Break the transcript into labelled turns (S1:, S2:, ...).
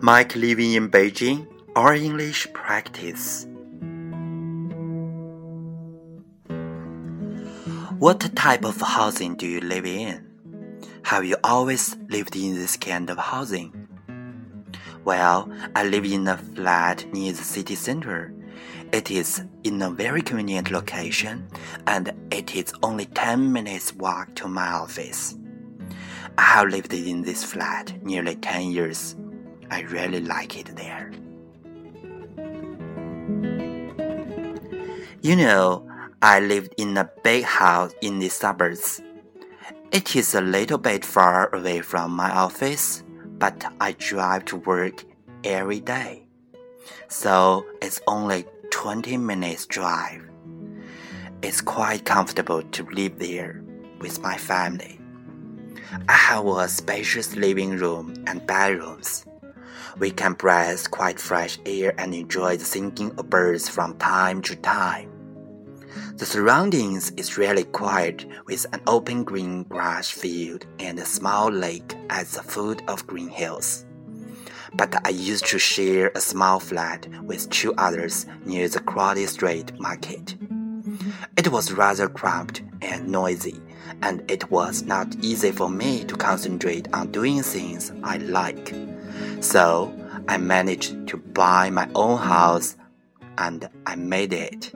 S1: Mike living in Beijing or English practice. What type of housing do you live in? Have you always lived in this kind of housing? Well, I live in a flat near the city center. It is in a very convenient location and it is only 10 minutes walk to my office. I have lived in this flat nearly 10 years. I really like it there. You know, I lived in a big house in the suburbs. It is a little bit far away from my office, but I drive to work every day. So it's only 20 minutes drive. It's quite comfortable to live there with my family. Ah, I have a spacious living room and bedrooms. We can breathe quite fresh air and enjoy the singing of birds from time to time. The surroundings is really quiet with an open green grass field and a small lake at the foot of green hills. But I used to share a small flat with two others near the crowded street market. It was rather cramped and noisy, and it was not easy for me to concentrate on doing things I like. So I managed to buy my own house and I made it.